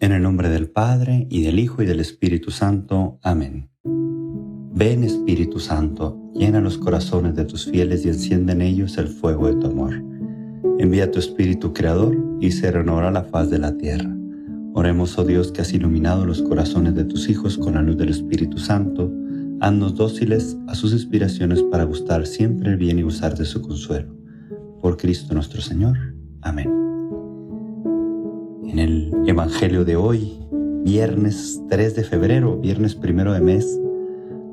En el nombre del Padre, y del Hijo, y del Espíritu Santo. Amén. Ven Espíritu Santo, llena los corazones de tus fieles y enciende en ellos el fuego de tu amor. Envía tu Espíritu Creador y se renovará la faz de la tierra. Oremos, oh Dios, que has iluminado los corazones de tus hijos con la luz del Espíritu Santo. Haznos dóciles a sus inspiraciones para gustar siempre el bien y gozar de su consuelo. Por Cristo nuestro Señor. Amén. En el Evangelio de hoy, viernes 3 de febrero, viernes primero de mes,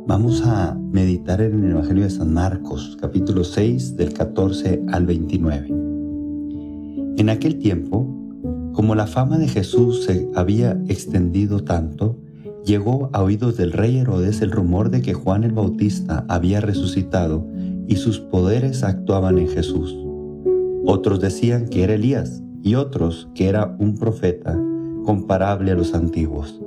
vamos a meditar en el Evangelio de San Marcos, capítulo 6, del 14 al 29. En aquel tiempo, como la fama de Jesús se había extendido tanto, llegó a oídos del rey Herodes el rumor de que Juan el Bautista había resucitado y sus poderes actuaban en Jesús. Otros decían que era Elías y otros que era un profeta comparable a los antiguos.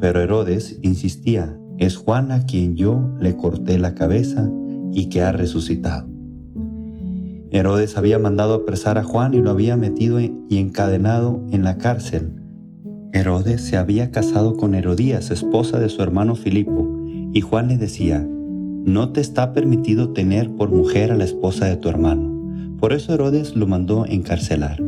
Pero Herodes insistía, es Juan a quien yo le corté la cabeza y que ha resucitado. Herodes había mandado apresar a Juan y lo había metido y encadenado en la cárcel. Herodes se había casado con Herodías, esposa de su hermano Filipo, y Juan le decía, no te está permitido tener por mujer a la esposa de tu hermano. Por eso Herodes lo mandó encarcelar.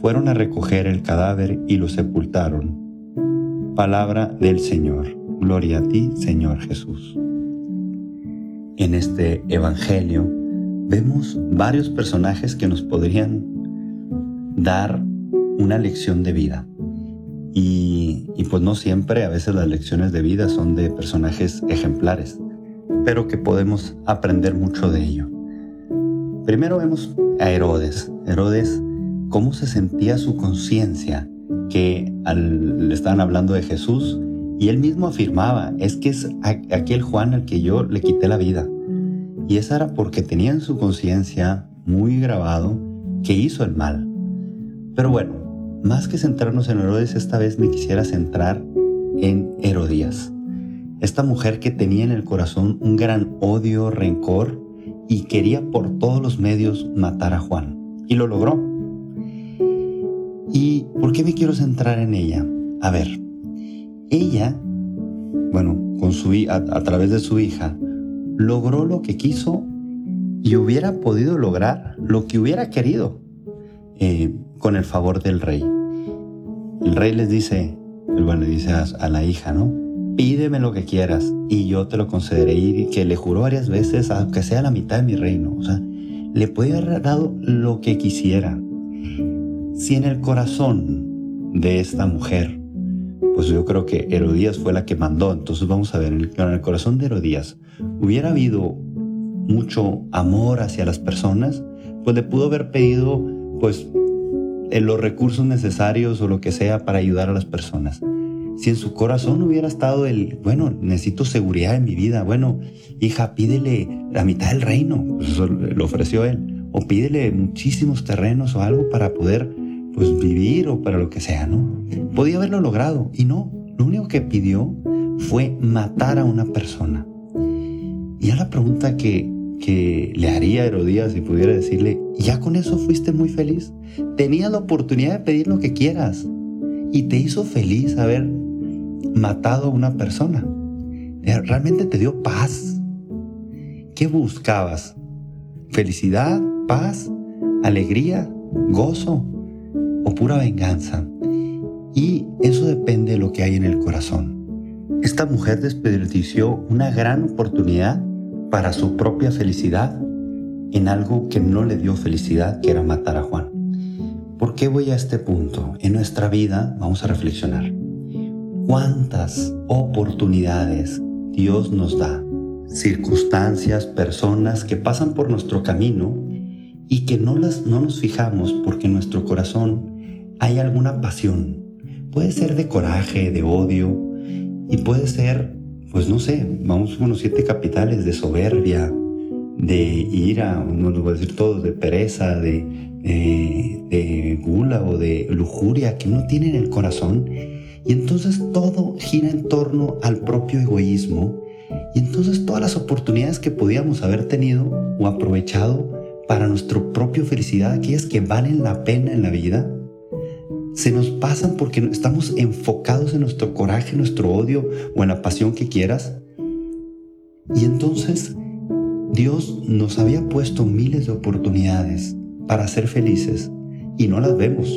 fueron a recoger el cadáver y lo sepultaron. Palabra del Señor. Gloria a ti, Señor Jesús. En este Evangelio vemos varios personajes que nos podrían dar una lección de vida. Y, pues no siempre, a veces las lecciones de vida son de personajes ejemplares, pero que podemos aprender mucho de ello. Primero vemos a Herodes. Herodes cómo se sentía su conciencia que le estaban hablando de Jesús y él mismo afirmaba, es que es aquel Juan al que yo le quité la vida. Y esa era porque tenía en su conciencia muy grabado que hizo el mal. Pero bueno, más que centrarnos en Herodes, esta vez me quisiera centrar en Herodías. Esta mujer que tenía en el corazón un gran odio, rencor y quería por todos los medios matar a Juan. Y lo logró. ¿Y por qué me quiero centrar en ella? A ver, ella, bueno, con su, a, a través de su hija, logró lo que quiso y hubiera podido lograr lo que hubiera querido eh, con el favor del rey. El rey les dice, bueno, le dice a, la hija, ¿no? Pídeme lo que quieras y yo te lo concederé. Y que le juró varias veces, aunque sea la mitad de mi reino. O sea, le puede haber dado lo que quisiera. Si en el corazón de esta mujer, pues yo creo que Herodías fue la que mandó, entonces vamos a ver, en el, corazón de Herodías hubiera habido mucho amor hacia las personas, pues le pudo haber pedido pues los recursos necesarios o lo que sea para ayudar a las personas. Si en su corazón hubiera estado el, bueno, necesito seguridad en mi vida, bueno, hija, pídele la mitad del reino, pues eso lo ofreció él, o pídele muchísimos terrenos o algo para poder pues vivir o para lo que sea, ¿no? Podía haberlo logrado y no, lo único que pidió fue matar a una persona. Y a la pregunta que, que le haría Herodías si pudiera decirle, ¿ya con eso fuiste muy feliz? Tenías la oportunidad de pedir lo que quieras y te hizo feliz haber matado a una persona. Realmente te dio paz. ¿Qué buscabas? ¿Felicidad? ¿Paz? ¿Alegría? ¿Gozo? ¿O pura venganza? Y eso depende de lo que hay en el corazón. Esta mujer desperdició una gran oportunidad para su propia felicidad en algo que no le dio felicidad, que era matar a Juan. ¿Por qué voy a este punto? En nuestra vida vamos a reflexionar. ¿Cuántas oportunidades Dios nos da? Circunstancias, personas que pasan por nuestro camino y que no, las, no nos fijamos porque nuestro corazón hay alguna pasión. Puede ser de coraje, de odio y puede ser pues no sé, vamos con los siete capitales de soberbia, de ira, no lo voy a decir todos, de pereza, de, de gula o de lujuria que uno tiene en el corazón. Y entonces todo gira en torno al propio egoísmo. Y entonces todas las oportunidades que podíamos haber tenido o aprovechado para nuestra propia felicidad, aquellas que valen la pena en la vida, se nos pasan porque estamos enfocados en nuestro coraje, nuestro odio o en la pasión que quieras. Y entonces Dios nos había puesto miles de oportunidades para ser felices y no las vemos.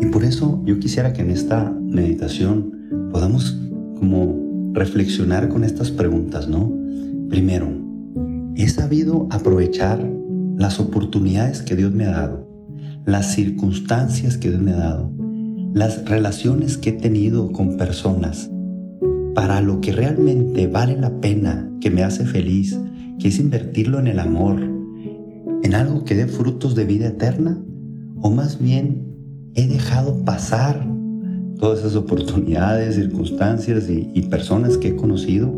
Y por eso yo quisiera que en esta meditación podamos como reflexionar con estas preguntas, ¿no? Primero, ¿he sabido aprovechar las oportunidades que Dios me ha dado? Las circunstancias que Dios me ha dado, las relaciones que he tenido con personas, para lo que realmente vale la pena, que me hace feliz, que es invertirlo en el amor, en algo que dé frutos de vida eterna, o más bien he dejado pasar todas esas oportunidades, circunstancias y, y personas que he conocido,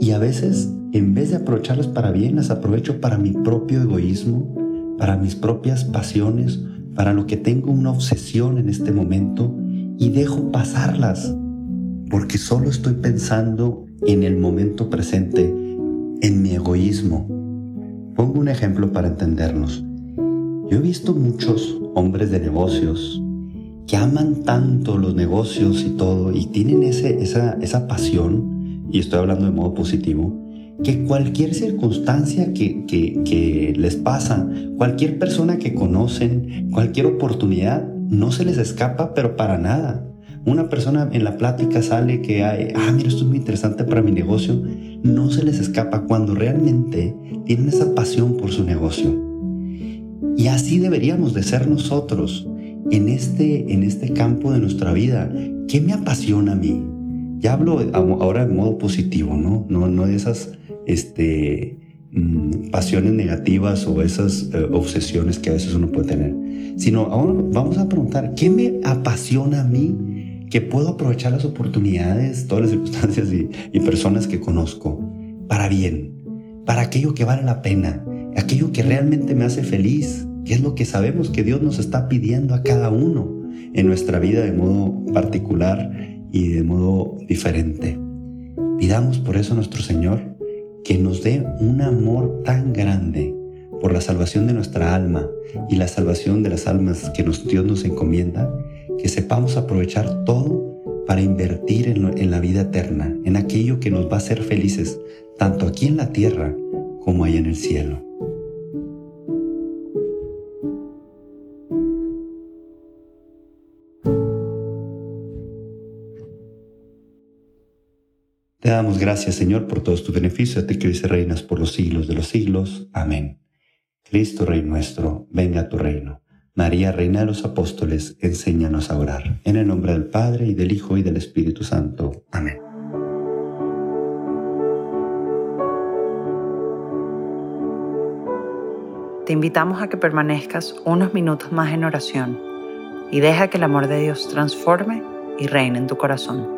y a veces en vez de aprovecharlas para bien, las aprovecho para mi propio egoísmo, para mis propias pasiones, para lo que tengo una obsesión en este momento y dejo pasarlas, porque solo estoy pensando en el momento presente, en mi egoísmo. Pongo un ejemplo para entendernos. Yo he visto muchos hombres de negocios que aman tanto los negocios y todo y tienen ese, esa, esa pasión, y estoy hablando de modo positivo, que cualquier circunstancia que, que, les pasa, cualquier persona que conocen, cualquier oportunidad, no se les escapa, pero para nada. Una persona en la plática sale que hay, ah, mira, esto es muy interesante para mi negocio, no se les escapa cuando realmente tienen esa pasión por su negocio. Y así deberíamos de ser nosotros en este, en este campo de nuestra vida. ¿Qué me apasiona a mí? Ya hablo ahora de modo positivo, ¿no? No, no de esas este, mm, pasiones negativas o esas eh, obsesiones que a veces uno puede tener, sino ahora vamos a preguntar, ¿qué me apasiona a mí? Que puedo aprovechar las oportunidades, todas las circunstancias y, y personas que conozco para bien, para aquello que vale la pena, aquello que realmente me hace feliz, que es lo que sabemos que Dios nos está pidiendo a cada uno en nuestra vida de modo particular y de modo diferente. Pidamos por eso a nuestro Señor que nos dé un amor tan grande por la salvación de nuestra alma y la salvación de las almas que Dios nos encomienda, que sepamos aprovechar todo para invertir en, en la vida eterna, en aquello que nos va a hacer felices, tanto aquí en la tierra como allá en el cielo. Te damos gracias, Señor, por todos tus beneficios, a ti que hoy reinas por los siglos de los siglos. Amén. Cristo, Rey nuestro, venga a tu reino. María, Reina de los Apóstoles, enséñanos a orar. En el nombre del Padre, y del Hijo, y del Espíritu Santo. Amén. te invitamos a que permanezcas unos minutos más en oración y deja que el amor de Dios transforme y reine en tu corazón.